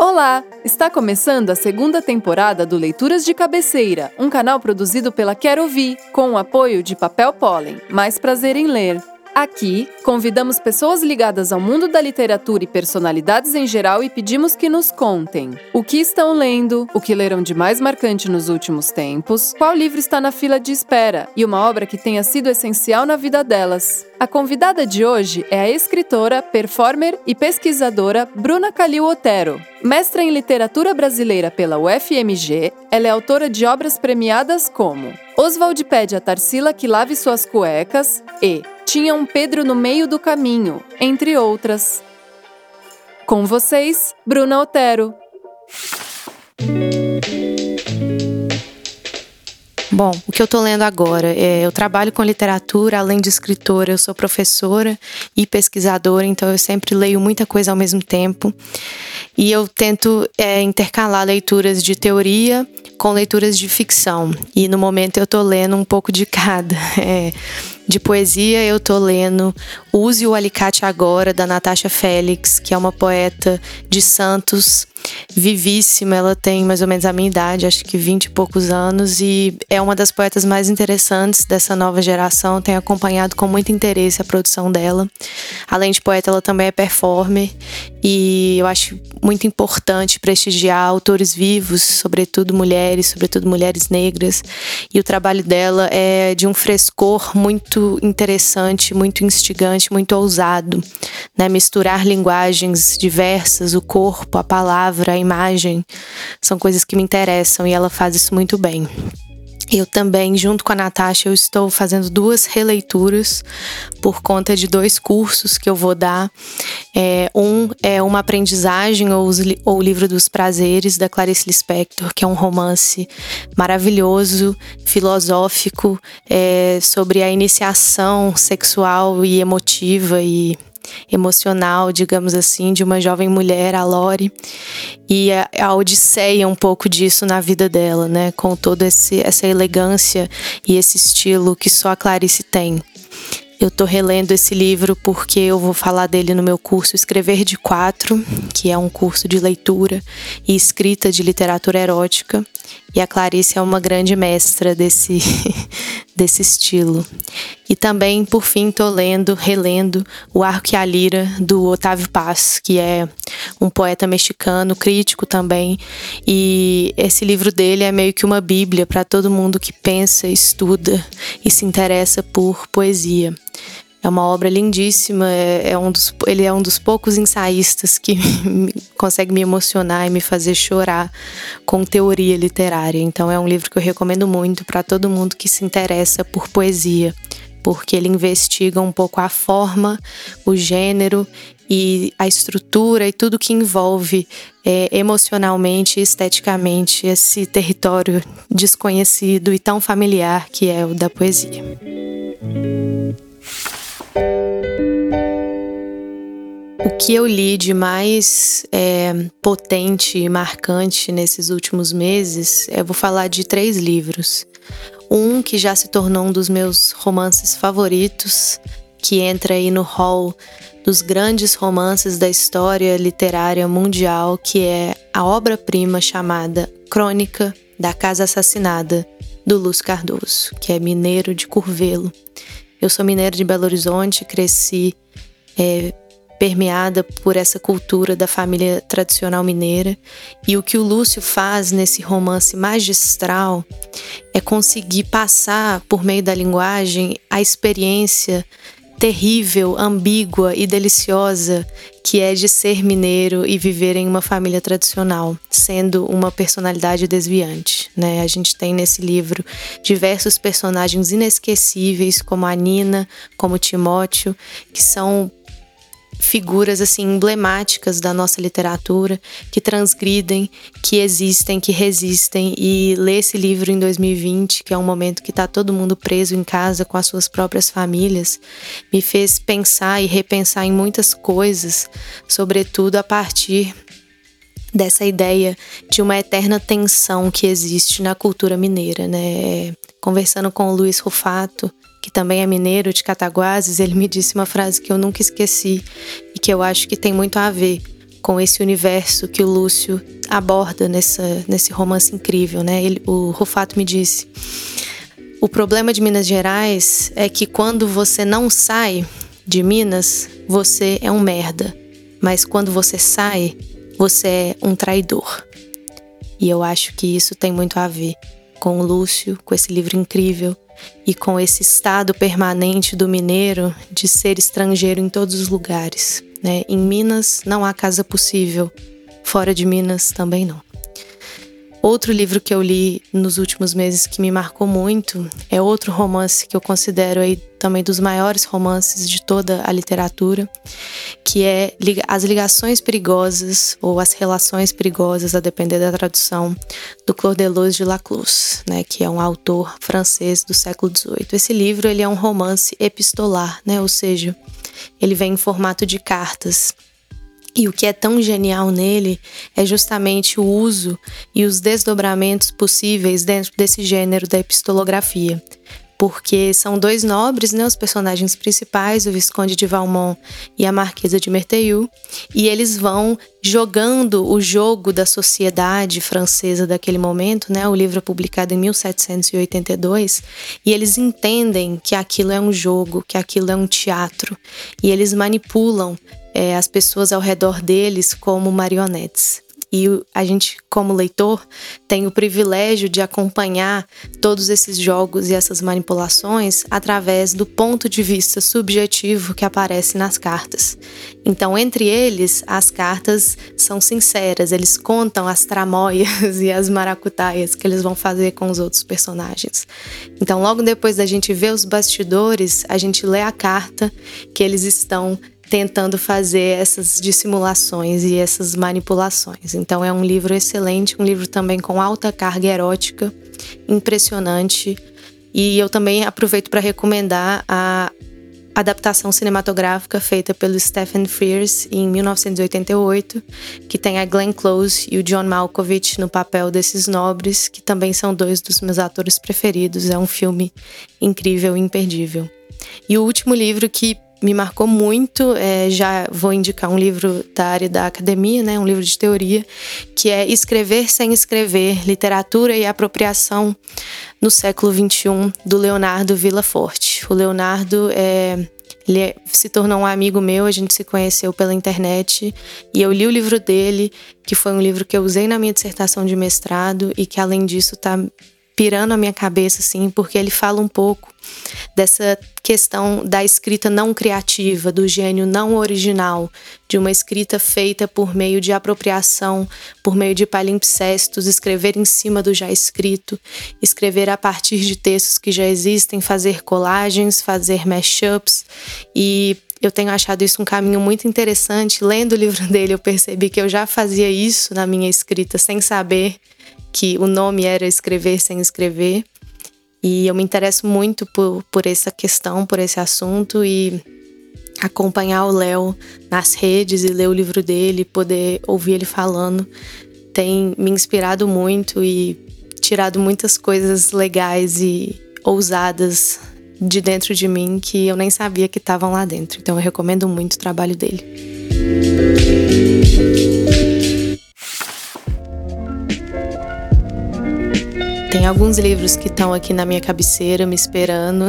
Olá! Está começando a segunda temporada do Leituras de Cabeceira, um canal produzido pela Quero Ouvir, com o apoio de Papel Pólen. Mais prazer em ler. Aqui, convidamos pessoas ligadas ao mundo da literatura e personalidades em geral e pedimos que nos contem o que estão lendo, o que leram de mais marcante nos últimos tempos, qual livro está na fila de espera e uma obra que tenha sido essencial na vida delas. A convidada de hoje é a escritora, performer e pesquisadora Bruna Calil Otero. Mestra em literatura brasileira pela UFMG, ela é autora de obras premiadas como Oswald pede a Tarsila que lave suas cuecas e tinha um Pedro no meio do caminho, entre outras. Com vocês, Bruna Otero. Bom, o que eu estou lendo agora é eu trabalho com literatura, além de escritora, eu sou professora e pesquisadora, então eu sempre leio muita coisa ao mesmo tempo. E eu tento é, intercalar leituras de teoria com leituras de ficção. E no momento eu estou lendo um pouco de cada. É, de poesia, eu tô lendo Use o Alicate Agora, da Natasha Félix, que é uma poeta de Santos, vivíssima. Ela tem mais ou menos a minha idade, acho que 20 e poucos anos, e é uma das poetas mais interessantes dessa nova geração. Tenho acompanhado com muito interesse a produção dela. Além de poeta, ela também é performer, e eu acho muito importante prestigiar autores vivos, sobretudo mulheres, sobretudo mulheres negras. E o trabalho dela é de um frescor muito interessante, muito instigante, muito ousado, né? Misturar linguagens diversas, o corpo, a palavra, a imagem, são coisas que me interessam e ela faz isso muito bem. Eu também, junto com a Natasha, eu estou fazendo duas releituras por conta de dois cursos que eu vou dar. É, um é uma aprendizagem ou, o livro dos prazeres da Clarice Lispector, que é um romance maravilhoso, filosófico, é, sobre a iniciação sexual e emotiva e emocional, digamos assim, de uma jovem mulher, a Lori, e a, a odisseia um pouco disso na vida dela, né, com toda essa elegância e esse estilo que só a Clarice tem. Eu tô relendo esse livro porque eu vou falar dele no meu curso Escrever de Quatro, que é um curso de leitura e escrita de literatura erótica. E a Clarice é uma grande mestra desse, desse estilo. E também, por fim, tô lendo, relendo O Arco e a Lira, do Otávio Paz, que é um poeta mexicano, crítico também. E esse livro dele é meio que uma bíblia para todo mundo que pensa, estuda e se interessa por poesia. É uma obra lindíssima, é, é um dos, ele é um dos poucos ensaístas que consegue me emocionar e me fazer chorar com teoria literária. Então é um livro que eu recomendo muito para todo mundo que se interessa por poesia, porque ele investiga um pouco a forma, o gênero e a estrutura e tudo que envolve é, emocionalmente e esteticamente esse território desconhecido e tão familiar que é o da poesia. O que eu li de mais é, potente e marcante nesses últimos meses, eu vou falar de três livros. Um que já se tornou um dos meus romances favoritos, que entra aí no hall dos grandes romances da história literária mundial, que é a obra-prima chamada Crônica da Casa Assassinada, do Luz Cardoso, que é mineiro de Curvelo. Eu sou mineira de Belo Horizonte, cresci é, permeada por essa cultura da família tradicional mineira. E o que o Lúcio faz nesse romance magistral é conseguir passar, por meio da linguagem, a experiência terrível, ambígua e deliciosa que é de ser mineiro e viver em uma família tradicional, sendo uma personalidade desviante. Né? A gente tem nesse livro diversos personagens inesquecíveis, como a Nina, como Timóteo, que são figuras assim emblemáticas da nossa literatura que transgridem, que existem, que resistem e ler esse livro em 2020, que é um momento que está todo mundo preso em casa com as suas próprias famílias, me fez pensar e repensar em muitas coisas, sobretudo a partir dessa ideia de uma eterna tensão que existe na cultura mineira, né? Conversando com o Luiz Rufato, que também é mineiro de Cataguases, ele me disse uma frase que eu nunca esqueci e que eu acho que tem muito a ver com esse universo que o Lúcio aborda nessa, nesse romance incrível, né? Ele, o Rufato me disse: o problema de Minas Gerais é que quando você não sai de Minas, você é um merda, mas quando você sai, você é um traidor. E eu acho que isso tem muito a ver com o Lúcio, com esse livro incrível e com esse estado permanente do mineiro de ser estrangeiro em todos os lugares. Né? Em Minas não há casa possível, fora de Minas também não. Outro livro que eu li nos últimos meses que me marcou muito é outro romance que eu considero aí também dos maiores romances de toda a literatura, que é As Ligações Perigosas ou As Relações Perigosas, a depender da tradução, do Claude de Laclos, né, que é um autor francês do século XVIII. Esse livro ele é um romance epistolar, né, ou seja, ele vem em formato de cartas. E o que é tão genial nele é justamente o uso e os desdobramentos possíveis dentro desse gênero da epistolografia. Porque são dois nobres, né, os personagens principais, o Visconde de Valmont e a Marquesa de Merteuil, e eles vão jogando o jogo da sociedade francesa daquele momento, né? O livro é publicado em 1782, e eles entendem que aquilo é um jogo, que aquilo é um teatro, e eles manipulam é, as pessoas ao redor deles como marionetes. E a gente, como leitor, tem o privilégio de acompanhar todos esses jogos e essas manipulações através do ponto de vista subjetivo que aparece nas cartas. Então, entre eles, as cartas são sinceras, eles contam as tramóias e as maracutaias que eles vão fazer com os outros personagens. Então, logo depois da gente ver os bastidores, a gente lê a carta que eles estão tentando fazer essas dissimulações e essas manipulações. Então é um livro excelente, um livro também com alta carga erótica, impressionante. E eu também aproveito para recomendar a adaptação cinematográfica feita pelo Stephen Frears em 1988, que tem a Glenn Close e o John Malkovich no papel desses nobres, que também são dois dos meus atores preferidos. É um filme incrível imperdível. E o último livro que me marcou muito. É, já vou indicar um livro da área da academia, né, um livro de teoria, que é Escrever sem Escrever: Literatura e Apropriação no século XXI, do Leonardo Villaforte. O Leonardo é, ele é, se tornou um amigo meu, a gente se conheceu pela internet e eu li o livro dele, que foi um livro que eu usei na minha dissertação de mestrado e que além disso está pirando a minha cabeça, assim, porque ele fala um pouco dessa questão da escrita não criativa, do gênio não original, de uma escrita feita por meio de apropriação, por meio de palimpsestos, escrever em cima do já escrito, escrever a partir de textos que já existem, fazer colagens, fazer mashups e eu tenho achado isso um caminho muito interessante. Lendo o livro dele, eu percebi que eu já fazia isso na minha escrita sem saber que o nome era Escrever Sem Escrever. E eu me interesso muito por, por essa questão, por esse assunto e acompanhar o Léo nas redes e ler o livro dele, poder ouvir ele falando, tem me inspirado muito e tirado muitas coisas legais e ousadas de dentro de mim que eu nem sabia que estavam lá dentro. Então eu recomendo muito o trabalho dele. Tem alguns livros que estão aqui na minha cabeceira me esperando.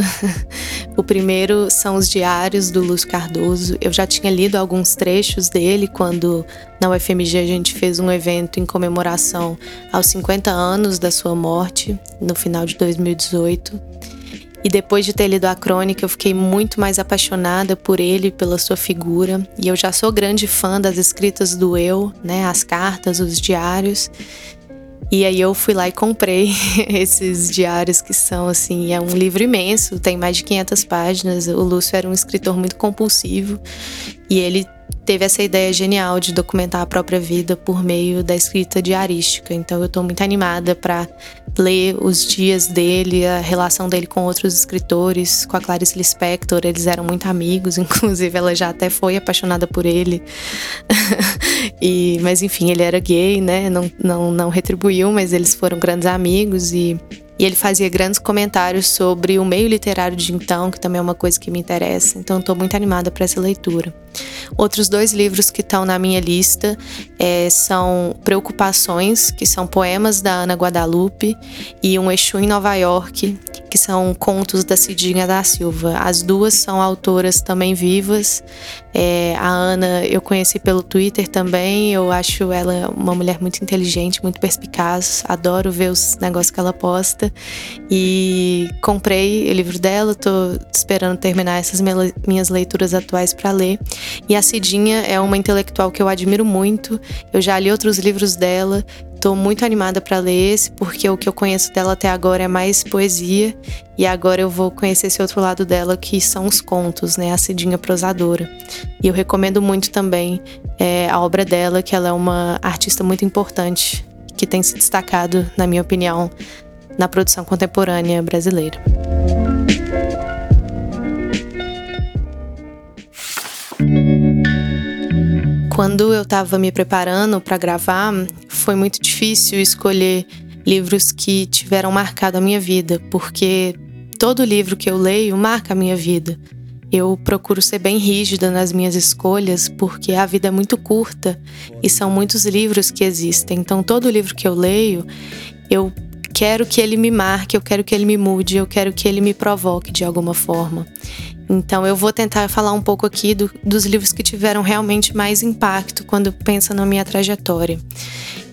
o primeiro são os Diários do Lúcio Cardoso. Eu já tinha lido alguns trechos dele quando na UFMG a gente fez um evento em comemoração aos 50 anos da sua morte, no final de 2018. E depois de ter lido a crônica, eu fiquei muito mais apaixonada por ele, pela sua figura. E eu já sou grande fã das escritas do eu, né, as cartas, os diários. E aí eu fui lá e comprei esses diários que são assim, é um livro imenso, tem mais de 500 páginas. O Lúcio era um escritor muito compulsivo e ele teve essa ideia genial de documentar a própria vida por meio da escrita diarística. Então eu estou muito animada para ler os dias dele, a relação dele com outros escritores, com a Clarice Lispector, eles eram muito amigos, inclusive ela já até foi apaixonada por ele. e, mas enfim, ele era gay, né? Não, não, não retribuiu, mas eles foram grandes amigos e e ele fazia grandes comentários sobre o meio literário de então, que também é uma coisa que me interessa. Então, estou muito animada para essa leitura. Outros dois livros que estão na minha lista é, são Preocupações, que são poemas da Ana Guadalupe, e Um Exu em Nova York, que são contos da Cidinha da Silva. As duas são autoras também vivas. É, a Ana eu conheci pelo Twitter também. Eu acho ela uma mulher muito inteligente, muito perspicaz. Adoro ver os negócios que ela posta. E comprei o livro dela, tô esperando terminar essas minhas leituras atuais para ler. E a Cidinha é uma intelectual que eu admiro muito. Eu já li outros livros dela Tô muito animada para ler esse, porque o que eu conheço dela até agora é mais poesia, e agora eu vou conhecer esse outro lado dela, que são os contos, né? A Cidinha prosadora. E eu recomendo muito também é, a obra dela, que ela é uma artista muito importante, que tem se destacado, na minha opinião, na produção contemporânea brasileira. Quando eu estava me preparando para gravar, foi muito difícil escolher livros que tiveram marcado a minha vida, porque todo livro que eu leio marca a minha vida. Eu procuro ser bem rígida nas minhas escolhas, porque a vida é muito curta e são muitos livros que existem. Então, todo livro que eu leio, eu quero que ele me marque, eu quero que ele me mude, eu quero que ele me provoque de alguma forma. Então eu vou tentar falar um pouco aqui do, dos livros que tiveram realmente mais impacto quando pensa na minha trajetória.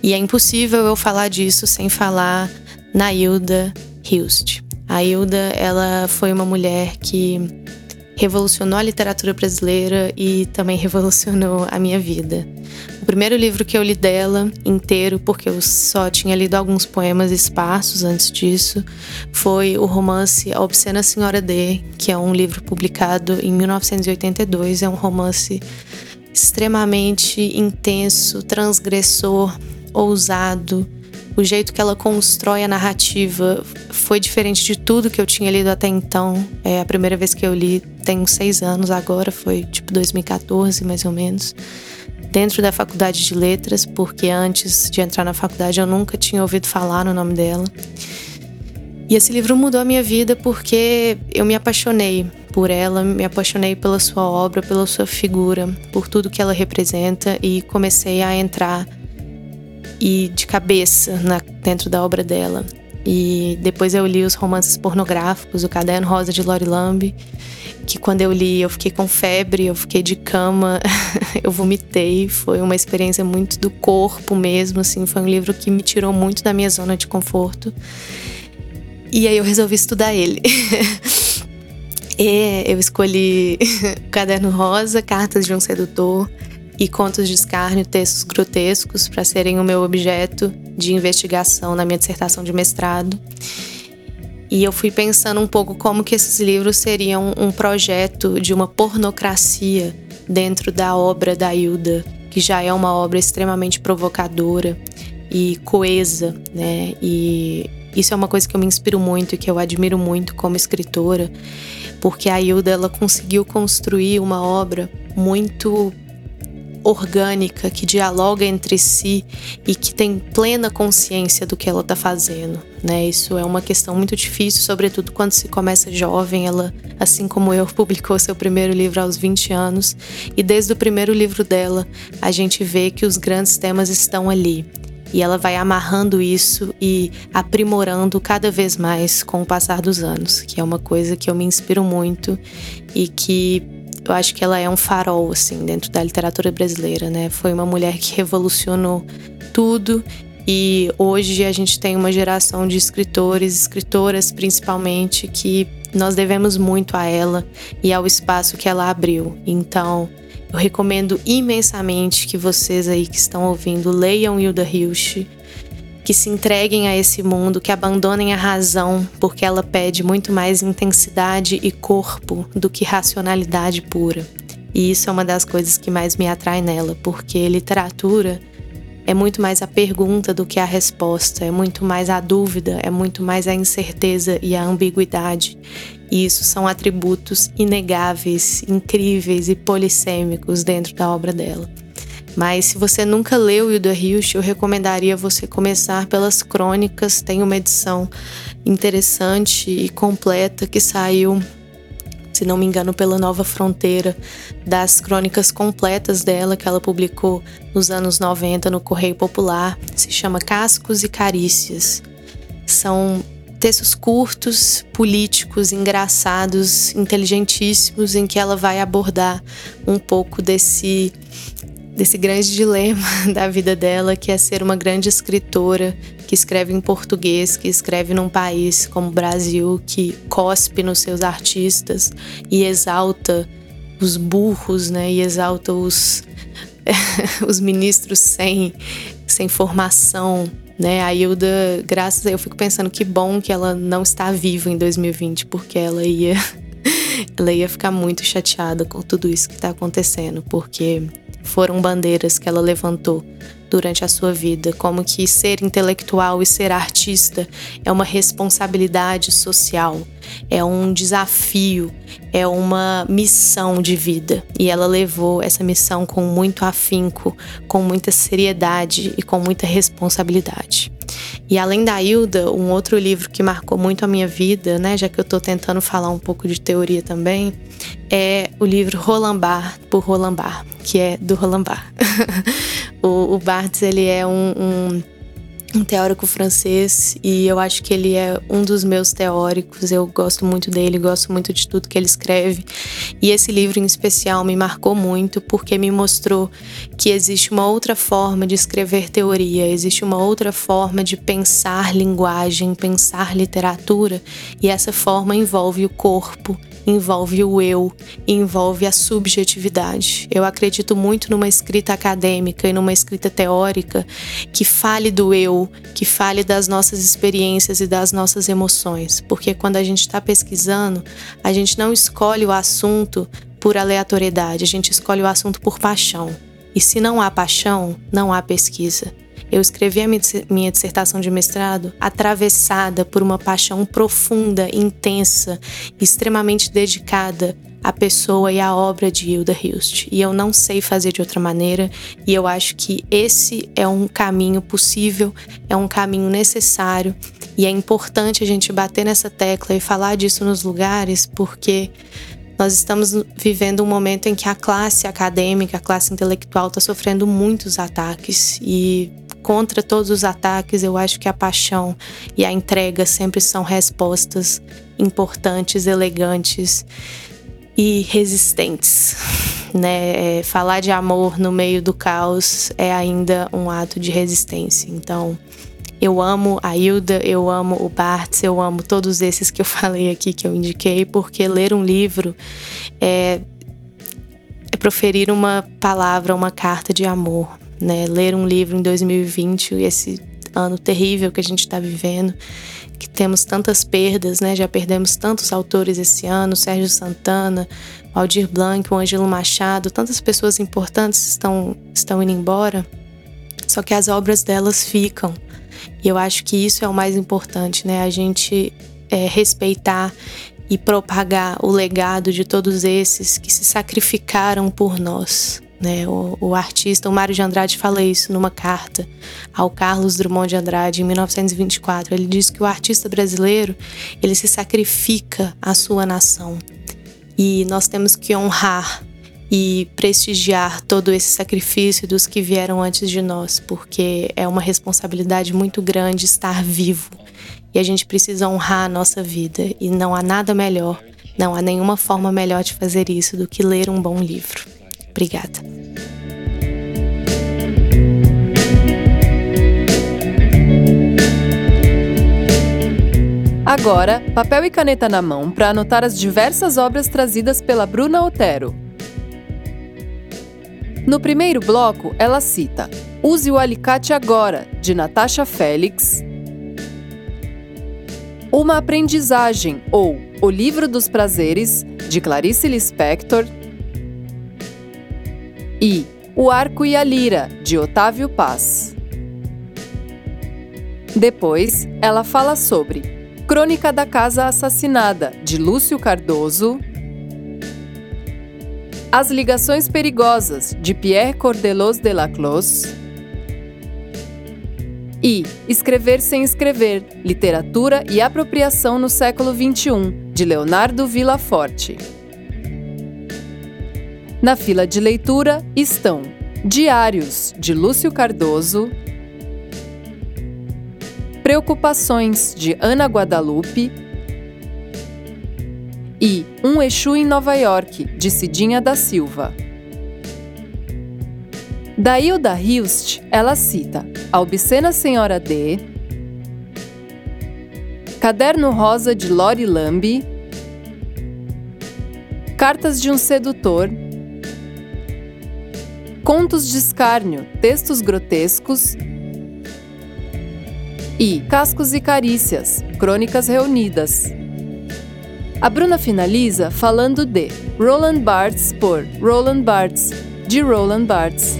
E é impossível eu falar disso sem falar na Hilda Hilst. A Hilda, ela foi uma mulher que revolucionou a literatura brasileira e também revolucionou a minha vida. Primeiro livro que eu li dela inteiro, porque eu só tinha lido alguns poemas esparsos antes disso, foi o romance A Obscena Senhora D, que é um livro publicado em 1982. É um romance extremamente intenso, transgressor, ousado, o jeito que ela constrói a narrativa foi diferente de tudo que eu tinha lido até então. É a primeira vez que eu li, tem seis anos agora, foi tipo 2014 mais ou menos. Dentro da faculdade de letras, porque antes de entrar na faculdade eu nunca tinha ouvido falar no nome dela. E esse livro mudou a minha vida porque eu me apaixonei por ela, me apaixonei pela sua obra, pela sua figura, por tudo que ela representa e comecei a entrar e de cabeça na, dentro da obra dela. E depois eu li os romances pornográficos, o Caderno Rosa de Lori Lamb, que quando eu li eu fiquei com febre, eu fiquei de cama, eu vomitei, foi uma experiência muito do corpo mesmo, assim, foi um livro que me tirou muito da minha zona de conforto. E aí eu resolvi estudar ele. e eu escolhi o Caderno Rosa, Cartas de um Sedutor, e contos de escárnio, textos grotescos para serem o meu objeto de investigação na minha dissertação de mestrado. E eu fui pensando um pouco como que esses livros seriam um projeto de uma pornocracia dentro da obra da Hilda, que já é uma obra extremamente provocadora e coesa, né? E isso é uma coisa que eu me inspiro muito e que eu admiro muito como escritora, porque a Hilda ela conseguiu construir uma obra muito orgânica, que dialoga entre si e que tem plena consciência do que ela está fazendo. Né? Isso é uma questão muito difícil, sobretudo quando se começa jovem. Ela, assim como eu, publicou seu primeiro livro aos 20 anos, e desde o primeiro livro dela, a gente vê que os grandes temas estão ali. E ela vai amarrando isso e aprimorando cada vez mais com o passar dos anos, que é uma coisa que eu me inspiro muito e que eu acho que ela é um farol, assim, dentro da literatura brasileira, né? Foi uma mulher que revolucionou tudo e hoje a gente tem uma geração de escritores, escritoras principalmente, que nós devemos muito a ela e ao espaço que ela abriu. Então, eu recomendo imensamente que vocês aí que estão ouvindo leiam Hilda Hilst, que se entreguem a esse mundo, que abandonem a razão, porque ela pede muito mais intensidade e corpo do que racionalidade pura. E isso é uma das coisas que mais me atrai nela, porque literatura é muito mais a pergunta do que a resposta, é muito mais a dúvida, é muito mais a incerteza e a ambiguidade. E isso são atributos inegáveis, incríveis e polissêmicos dentro da obra dela. Mas se você nunca leu Hilda Hilst, eu recomendaria você começar pelas crônicas. Tem uma edição interessante e completa que saiu se não me engano, pela Nova Fronteira, das crônicas completas dela que ela publicou nos anos 90 no Correio Popular. Se chama Cascos e Carícias. São textos curtos, políticos, engraçados, inteligentíssimos, em que ela vai abordar um pouco desse desse grande dilema da vida dela, que é ser uma grande escritora que escreve em português, que escreve num país como o Brasil, que cospe nos seus artistas e exalta os burros, né? E exalta os os ministros sem sem formação, né? A Hilda, graças a eu fico pensando que bom que ela não está viva em 2020, porque ela ia ela ia ficar muito chateada com tudo isso que está acontecendo, porque foram bandeiras que ela levantou durante a sua vida, como que ser intelectual e ser artista é uma responsabilidade social, é um desafio, é uma missão de vida. E ela levou essa missão com muito afinco, com muita seriedade e com muita responsabilidade. E além da Hilda, um outro livro que marcou muito a minha vida, né, já que eu estou tentando falar um pouco de teoria também, é o livro Roland por Roland que é do Roland o, o ele é um, um um teórico francês e eu acho que ele é um dos meus teóricos. Eu gosto muito dele, gosto muito de tudo que ele escreve. E esse livro em especial me marcou muito porque me mostrou que existe uma outra forma de escrever teoria, existe uma outra forma de pensar linguagem, pensar literatura, e essa forma envolve o corpo, envolve o eu, envolve a subjetividade. Eu acredito muito numa escrita acadêmica e numa escrita teórica que fale do eu, que fale das nossas experiências e das nossas emoções, porque quando a gente está pesquisando, a gente não escolhe o assunto por aleatoriedade, a gente escolhe o assunto por paixão. E se não há paixão, não há pesquisa. Eu escrevi a minha dissertação de mestrado atravessada por uma paixão profunda, intensa, extremamente dedicada à pessoa e à obra de Hilda Hilst. E eu não sei fazer de outra maneira, e eu acho que esse é um caminho possível, é um caminho necessário, e é importante a gente bater nessa tecla e falar disso nos lugares, porque nós estamos vivendo um momento em que a classe acadêmica, a classe intelectual está sofrendo muitos ataques e contra todos os ataques, eu acho que a paixão e a entrega sempre são respostas importantes, elegantes e resistentes. Né? É, falar de amor no meio do caos é ainda um ato de resistência. Então, eu amo a Hilda, eu amo o Bartz, eu amo todos esses que eu falei aqui, que eu indiquei, porque ler um livro é, é proferir uma palavra, uma carta de amor né? Ler um livro em 2020, esse ano terrível que a gente está vivendo, que temos tantas perdas, né? Já perdemos tantos autores esse ano, Sérgio Santana, Aldir Blanc, o Ângelo Machado, tantas pessoas importantes estão, estão indo embora, só que as obras delas ficam. E eu acho que isso é o mais importante, né? A gente é, respeitar e propagar o legado de todos esses que se sacrificaram por nós, né? O, o, artista, o Mário de Andrade, fala isso numa carta ao Carlos Drummond de Andrade em 1924. Ele diz que o artista brasileiro ele se sacrifica à sua nação e nós temos que honrar e prestigiar todo esse sacrifício dos que vieram antes de nós, porque é uma responsabilidade muito grande estar vivo e a gente precisa honrar a nossa vida e não há nada melhor, não há nenhuma forma melhor de fazer isso do que ler um bom livro. Obrigada. Agora, papel e caneta na mão para anotar as diversas obras trazidas pela Bruna Otero. No primeiro bloco, ela cita Use o Alicate Agora, de Natasha Félix, Uma Aprendizagem, ou O Livro dos Prazeres, de Clarice Lispector, e O Arco e a Lira, de Otávio Paz. Depois, ela fala sobre Crônica da Casa Assassinada, de Lúcio Cardoso, As Ligações Perigosas, de Pierre Cordelos de la Clos, e Escrever Sem Escrever, Literatura e Apropriação no Século XXI, de Leonardo Villaforte. Na fila de leitura estão Diários, de Lúcio Cardoso, Preocupações, de Ana Guadalupe e Um Exu em Nova York, de Cidinha da Silva. Da Hilda Hilst, ela cita A Obscena Senhora D, Caderno Rosa de Lori Lambi, Cartas de um Sedutor, Contos de Escárnio, Textos Grotescos e Cascos e Carícias, Crônicas Reunidas. A Bruna finaliza falando de Roland Barthes por Roland Barthes, de Roland Barthes.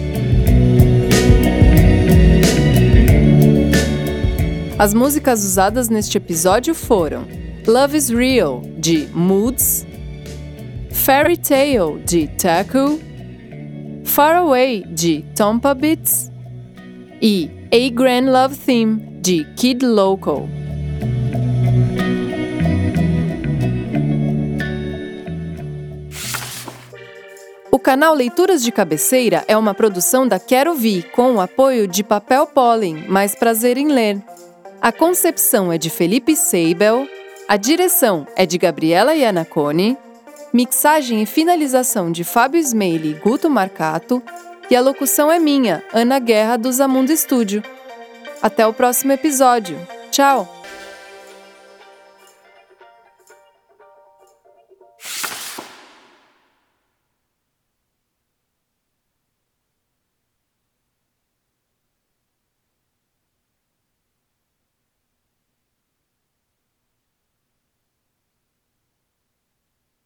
As músicas usadas neste episódio foram Love is Real, de Moods, Fairy Tale, de Taku, Far Away, de Tompa Beats e A Grand Love Theme, de Kid Local. O canal Leituras de Cabeceira é uma produção da Quero Vi, com o apoio de Papel Pólen, mais prazer em ler. A concepção é de Felipe Seibel, a direção é de Gabriela Iannacone, mixagem e finalização de Fábio Smeili e Guto Marcato, e a locução é minha, Ana Guerra do Zamundo Estúdio. Até o próximo episódio. Tchau!